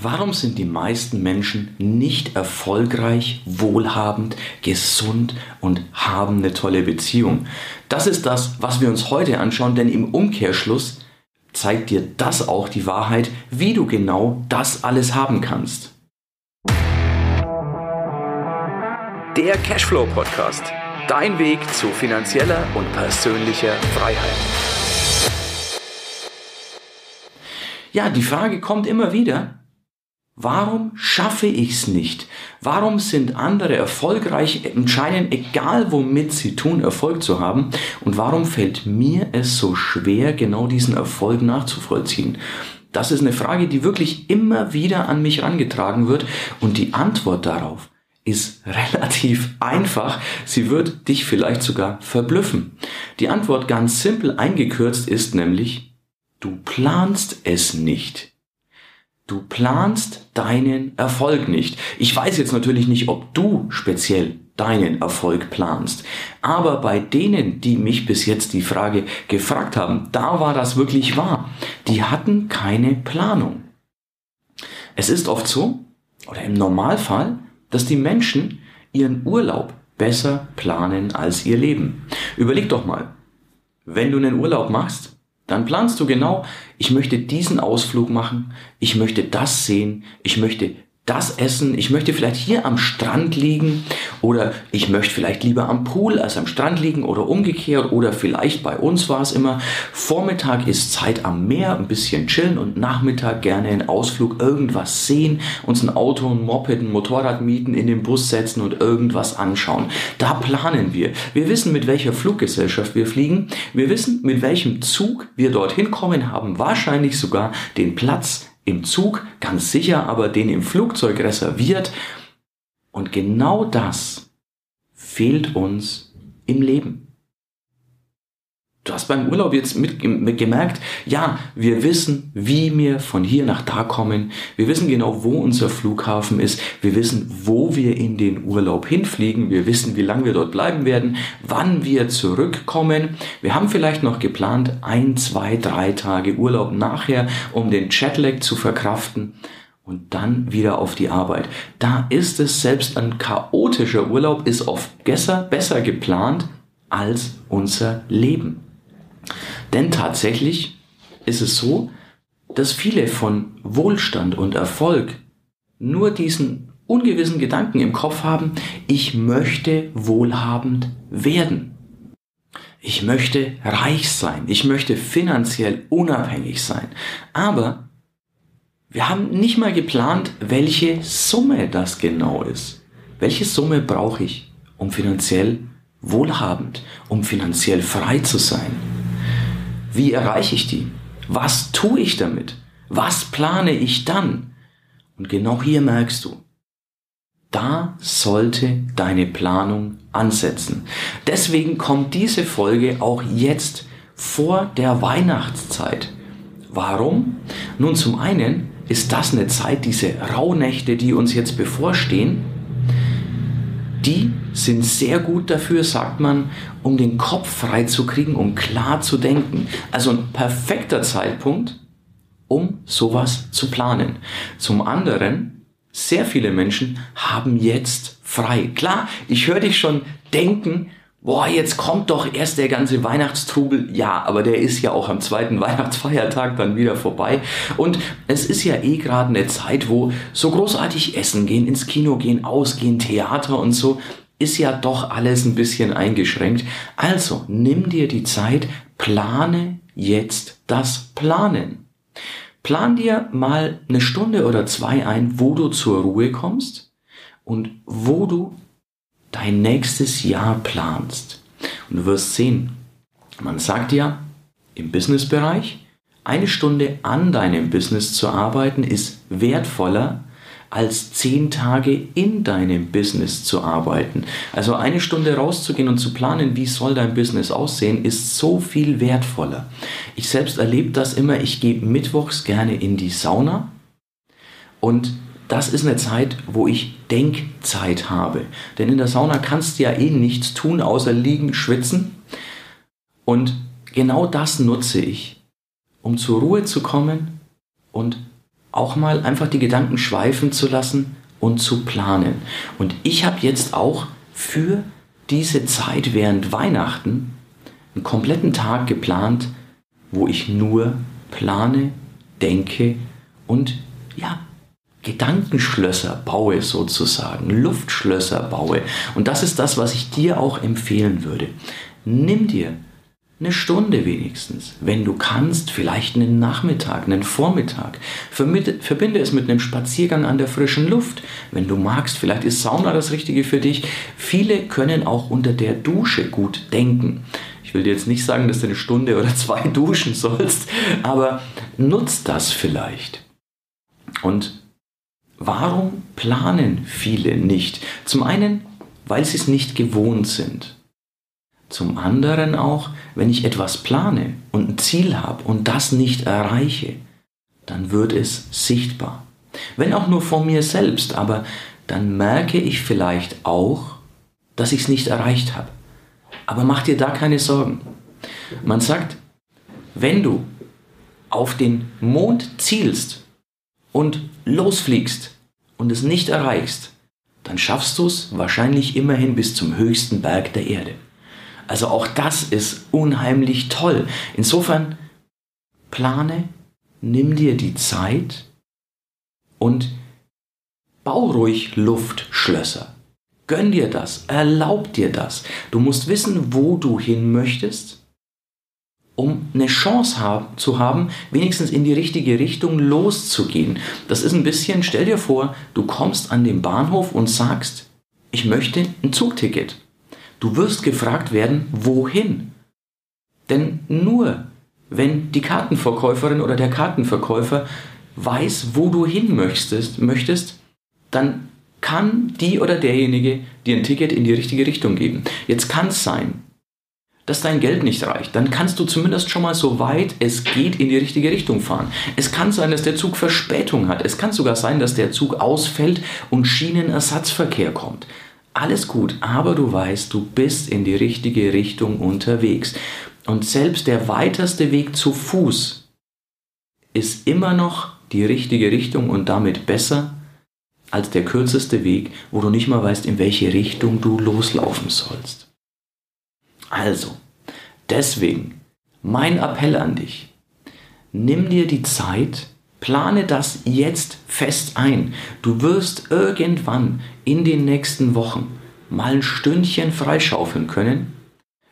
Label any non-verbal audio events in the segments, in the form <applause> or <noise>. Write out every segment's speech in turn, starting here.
Warum sind die meisten Menschen nicht erfolgreich, wohlhabend, gesund und haben eine tolle Beziehung? Das ist das, was wir uns heute anschauen, denn im Umkehrschluss zeigt dir das auch die Wahrheit, wie du genau das alles haben kannst. Der Cashflow Podcast. Dein Weg zu finanzieller und persönlicher Freiheit. Ja, die Frage kommt immer wieder, Warum schaffe ich es nicht? Warum sind andere erfolgreich und scheinen, egal womit sie tun, Erfolg zu haben? Und warum fällt mir es so schwer, genau diesen Erfolg nachzuvollziehen? Das ist eine Frage, die wirklich immer wieder an mich herangetragen wird. Und die Antwort darauf ist <laughs> relativ einfach. Sie wird dich vielleicht sogar verblüffen. Die Antwort ganz simpel eingekürzt ist nämlich, du planst es nicht. Du planst deinen Erfolg nicht. Ich weiß jetzt natürlich nicht, ob du speziell deinen Erfolg planst. Aber bei denen, die mich bis jetzt die Frage gefragt haben, da war das wirklich wahr. Die hatten keine Planung. Es ist oft so, oder im Normalfall, dass die Menschen ihren Urlaub besser planen als ihr Leben. Überleg doch mal, wenn du einen Urlaub machst, dann planst du genau, ich möchte diesen Ausflug machen, ich möchte das sehen, ich möchte das essen. Ich möchte vielleicht hier am Strand liegen oder ich möchte vielleicht lieber am Pool als am Strand liegen oder umgekehrt oder vielleicht bei uns war es immer, Vormittag ist Zeit am Meer, ein bisschen chillen und Nachmittag gerne einen Ausflug, irgendwas sehen, uns ein Auto, ein Moped, ein Motorrad mieten, in den Bus setzen und irgendwas anschauen. Da planen wir. Wir wissen, mit welcher Fluggesellschaft wir fliegen. Wir wissen, mit welchem Zug wir dorthin kommen, haben wahrscheinlich sogar den Platz im Zug ganz sicher, aber den im Flugzeug reserviert. Und genau das fehlt uns im Leben. Du hast beim Urlaub jetzt mit, mit gemerkt, ja, wir wissen, wie wir von hier nach da kommen. Wir wissen genau, wo unser Flughafen ist. Wir wissen, wo wir in den Urlaub hinfliegen. Wir wissen, wie lange wir dort bleiben werden, wann wir zurückkommen. Wir haben vielleicht noch geplant, ein, zwei, drei Tage Urlaub nachher, um den Jetlag zu verkraften und dann wieder auf die Arbeit. Da ist es selbst ein chaotischer Urlaub ist oft besser, besser geplant als unser Leben. Denn tatsächlich ist es so, dass viele von Wohlstand und Erfolg nur diesen ungewissen Gedanken im Kopf haben, ich möchte wohlhabend werden. Ich möchte reich sein. Ich möchte finanziell unabhängig sein. Aber wir haben nicht mal geplant, welche Summe das genau ist. Welche Summe brauche ich, um finanziell wohlhabend, um finanziell frei zu sein? Wie erreiche ich die? Was tue ich damit? Was plane ich dann? Und genau hier merkst du, da sollte deine Planung ansetzen. Deswegen kommt diese Folge auch jetzt vor der Weihnachtszeit. Warum? Nun, zum einen ist das eine Zeit, diese Rauhnächte, die uns jetzt bevorstehen, die sind sehr gut dafür, sagt man, um den Kopf frei zu kriegen, um klar zu denken. Also ein perfekter Zeitpunkt, um sowas zu planen. Zum anderen, sehr viele Menschen haben jetzt frei. Klar, ich höre dich schon denken, boah, jetzt kommt doch erst der ganze Weihnachtstrubel. Ja, aber der ist ja auch am zweiten <laughs> Weihnachtsfeiertag dann wieder vorbei. Und es ist ja eh gerade eine Zeit, wo so großartig essen gehen, ins Kino gehen, ausgehen, Theater und so, ist ja doch alles ein bisschen eingeschränkt. Also nimm dir die Zeit, plane jetzt das Planen. Plan dir mal eine Stunde oder zwei ein, wo du zur Ruhe kommst und wo du dein nächstes Jahr planst. Und du wirst sehen, man sagt ja im Businessbereich, eine Stunde an deinem Business zu arbeiten ist wertvoller als zehn Tage in deinem Business zu arbeiten. Also eine Stunde rauszugehen und zu planen, wie soll dein Business aussehen, ist so viel wertvoller. Ich selbst erlebe das immer, ich gehe mittwochs gerne in die Sauna und das ist eine Zeit, wo ich Denkzeit habe. Denn in der Sauna kannst du ja eh nichts tun, außer liegen, schwitzen. Und genau das nutze ich, um zur Ruhe zu kommen und auch mal einfach die Gedanken schweifen zu lassen und zu planen. Und ich habe jetzt auch für diese Zeit während Weihnachten einen kompletten Tag geplant, wo ich nur plane, denke und ja, Gedankenschlösser baue sozusagen, Luftschlösser baue. Und das ist das, was ich dir auch empfehlen würde. Nimm dir eine Stunde wenigstens, wenn du kannst, vielleicht einen Nachmittag, einen Vormittag. Verbinde es mit einem Spaziergang an der frischen Luft. Wenn du magst, vielleicht ist Sauna das Richtige für dich. Viele können auch unter der Dusche gut denken. Ich will dir jetzt nicht sagen, dass du eine Stunde oder zwei <laughs> duschen sollst, aber nutzt das vielleicht. Und warum planen viele nicht? Zum einen, weil sie es nicht gewohnt sind. Zum anderen auch, wenn ich etwas plane und ein Ziel habe und das nicht erreiche, dann wird es sichtbar. Wenn auch nur von mir selbst, aber dann merke ich vielleicht auch, dass ich es nicht erreicht habe. Aber mach dir da keine Sorgen. Man sagt, wenn du auf den Mond zielst und losfliegst und es nicht erreichst, dann schaffst du es wahrscheinlich immerhin bis zum höchsten Berg der Erde. Also auch das ist unheimlich toll. Insofern plane, nimm dir die Zeit und bau ruhig Luftschlösser. Gönn dir das, erlaub dir das. Du musst wissen, wo du hin möchtest, um eine Chance haben, zu haben, wenigstens in die richtige Richtung loszugehen. Das ist ein bisschen, stell dir vor, du kommst an den Bahnhof und sagst, ich möchte ein Zugticket. Du wirst gefragt werden, wohin? Denn nur wenn die Kartenverkäuferin oder der Kartenverkäufer weiß, wo du hin möchtest, möchtest, dann kann die oder derjenige dir ein Ticket in die richtige Richtung geben. Jetzt kann es sein, dass dein Geld nicht reicht. Dann kannst du zumindest schon mal so weit es geht in die richtige Richtung fahren. Es kann sein, dass der Zug Verspätung hat. Es kann sogar sein, dass der Zug ausfällt und Schienenersatzverkehr kommt alles gut, aber du weißt, du bist in die richtige Richtung unterwegs. Und selbst der weiteste Weg zu Fuß ist immer noch die richtige Richtung und damit besser als der kürzeste Weg, wo du nicht mal weißt, in welche Richtung du loslaufen sollst. Also, deswegen mein Appell an dich. Nimm dir die Zeit, Plane das jetzt fest ein. Du wirst irgendwann in den nächsten Wochen mal ein Stündchen freischaufeln können,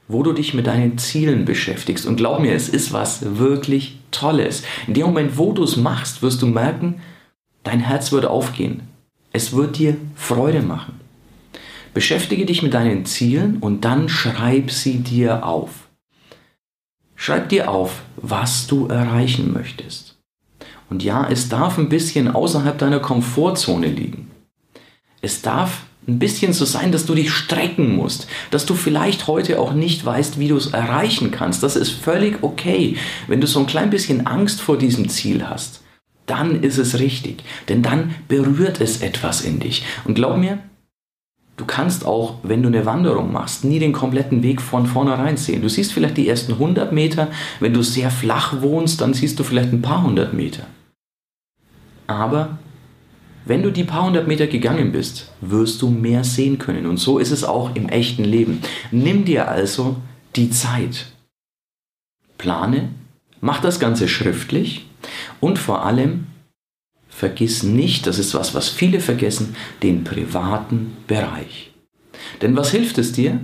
wo du dich mit deinen Zielen beschäftigst. Und glaub mir, es ist was wirklich Tolles. In dem Moment, wo du es machst, wirst du merken, dein Herz wird aufgehen. Es wird dir Freude machen. Beschäftige dich mit deinen Zielen und dann schreib sie dir auf. Schreib dir auf, was du erreichen möchtest. Und ja, es darf ein bisschen außerhalb deiner Komfortzone liegen. Es darf ein bisschen so sein, dass du dich strecken musst, dass du vielleicht heute auch nicht weißt, wie du es erreichen kannst. Das ist völlig okay. Wenn du so ein klein bisschen Angst vor diesem Ziel hast, dann ist es richtig, denn dann berührt es etwas in dich. Und glaub mir, du kannst auch, wenn du eine Wanderung machst, nie den kompletten Weg von vornherein sehen. Du siehst vielleicht die ersten 100 Meter, wenn du sehr flach wohnst, dann siehst du vielleicht ein paar hundert Meter. Aber wenn du die paar hundert Meter gegangen bist, wirst du mehr sehen können. Und so ist es auch im echten Leben. Nimm dir also die Zeit. Plane, mach das Ganze schriftlich und vor allem vergiss nicht, das ist was, was viele vergessen, den privaten Bereich. Denn was hilft es dir?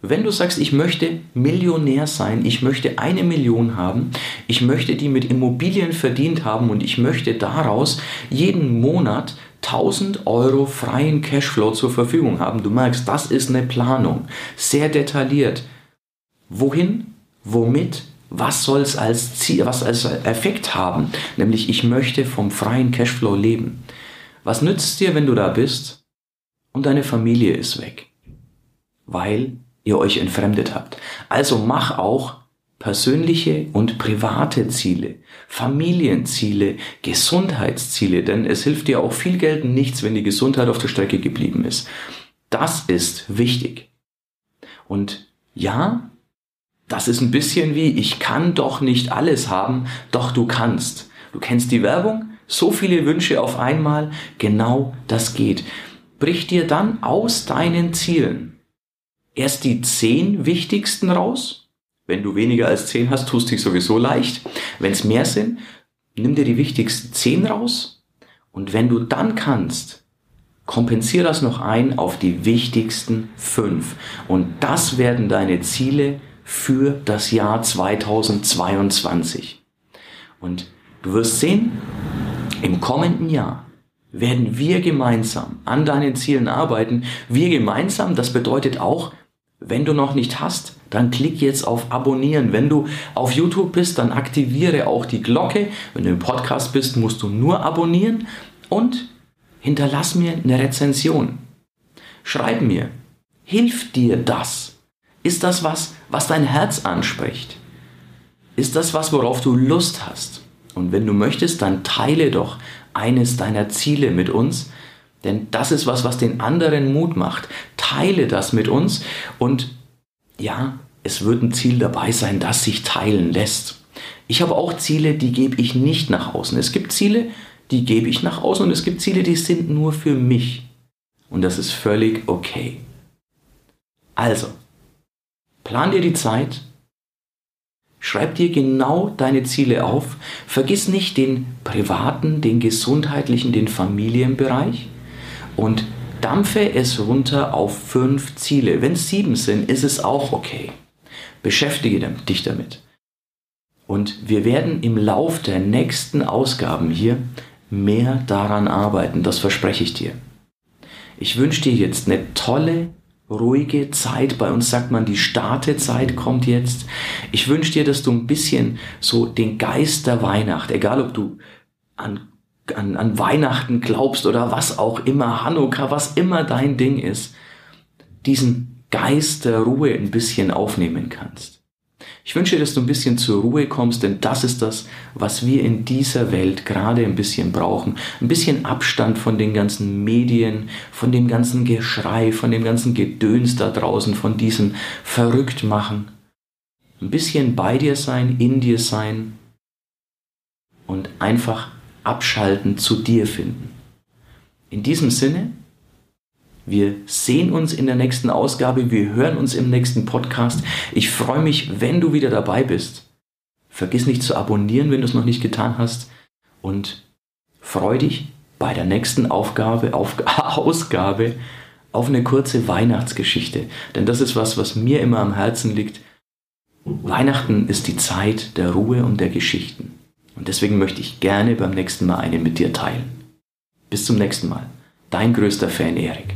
Wenn du sagst, ich möchte Millionär sein, ich möchte eine Million haben, ich möchte die mit Immobilien verdient haben und ich möchte daraus jeden Monat 1000 Euro freien Cashflow zur Verfügung haben. Du merkst, das ist eine Planung, sehr detailliert. Wohin? Womit? Was soll es als Ziel, was als Effekt haben? Nämlich, ich möchte vom freien Cashflow leben. Was nützt dir, wenn du da bist und deine Familie ist weg? Weil ihr euch entfremdet habt. Also mach auch persönliche und private Ziele, Familienziele, Gesundheitsziele, denn es hilft dir auch viel Geld nichts, wenn die Gesundheit auf der Strecke geblieben ist. Das ist wichtig. Und ja, das ist ein bisschen wie, ich kann doch nicht alles haben, doch du kannst. Du kennst die Werbung, so viele Wünsche auf einmal, genau das geht. Brich dir dann aus deinen Zielen erst die zehn wichtigsten raus. Wenn du weniger als zehn hast, tust dich sowieso leicht. Wenn es mehr sind, nimm dir die wichtigsten zehn raus. Und wenn du dann kannst, kompensier das noch ein auf die wichtigsten fünf. Und das werden deine Ziele für das Jahr 2022. Und du wirst sehen, im kommenden Jahr werden wir gemeinsam an deinen Zielen arbeiten. Wir gemeinsam, das bedeutet auch, wenn du noch nicht hast, dann klick jetzt auf Abonnieren. Wenn du auf YouTube bist, dann aktiviere auch die Glocke. Wenn du im Podcast bist, musst du nur abonnieren und hinterlass mir eine Rezension. Schreib mir, hilft dir das? Ist das was, was dein Herz anspricht? Ist das was, worauf du Lust hast? Und wenn du möchtest, dann teile doch eines deiner Ziele mit uns, denn das ist was, was den anderen Mut macht. Teile das mit uns und ja, es wird ein Ziel dabei sein, das sich teilen lässt. Ich habe auch Ziele, die gebe ich nicht nach außen. Es gibt Ziele, die gebe ich nach außen und es gibt Ziele, die sind nur für mich. Und das ist völlig okay. Also, Plan dir die Zeit, schreib dir genau deine Ziele auf, vergiss nicht den privaten, den gesundheitlichen, den Familienbereich und dampfe es runter auf fünf Ziele. Wenn es sieben sind, ist es auch okay. Beschäftige dich damit. Und wir werden im Lauf der nächsten Ausgaben hier mehr daran arbeiten, das verspreche ich dir. Ich wünsche dir jetzt eine tolle ruhige Zeit. Bei uns sagt man, die Startezeit kommt jetzt. Ich wünsche dir, dass du ein bisschen so den Geist der Weihnacht, egal ob du an, an, an Weihnachten glaubst oder was auch immer, Hanukkah, was immer dein Ding ist, diesen Geist der Ruhe ein bisschen aufnehmen kannst. Ich wünsche, dass du ein bisschen zur Ruhe kommst, denn das ist das, was wir in dieser Welt gerade ein bisschen brauchen. Ein bisschen Abstand von den ganzen Medien, von dem ganzen Geschrei, von dem ganzen Gedöns da draußen, von diesem Verrücktmachen. Ein bisschen bei dir sein, in dir sein und einfach abschalten, zu dir finden. In diesem Sinne, wir sehen uns in der nächsten Ausgabe, wir hören uns im nächsten Podcast. Ich freue mich, wenn du wieder dabei bist. Vergiss nicht zu abonnieren, wenn du es noch nicht getan hast. Und freu dich bei der nächsten Aufgabe, auf, <laughs> Ausgabe auf eine kurze Weihnachtsgeschichte. Denn das ist was, was mir immer am Herzen liegt. Weihnachten ist die Zeit der Ruhe und der Geschichten. Und deswegen möchte ich gerne beim nächsten Mal eine mit dir teilen. Bis zum nächsten Mal. Dein größter Fan Erik.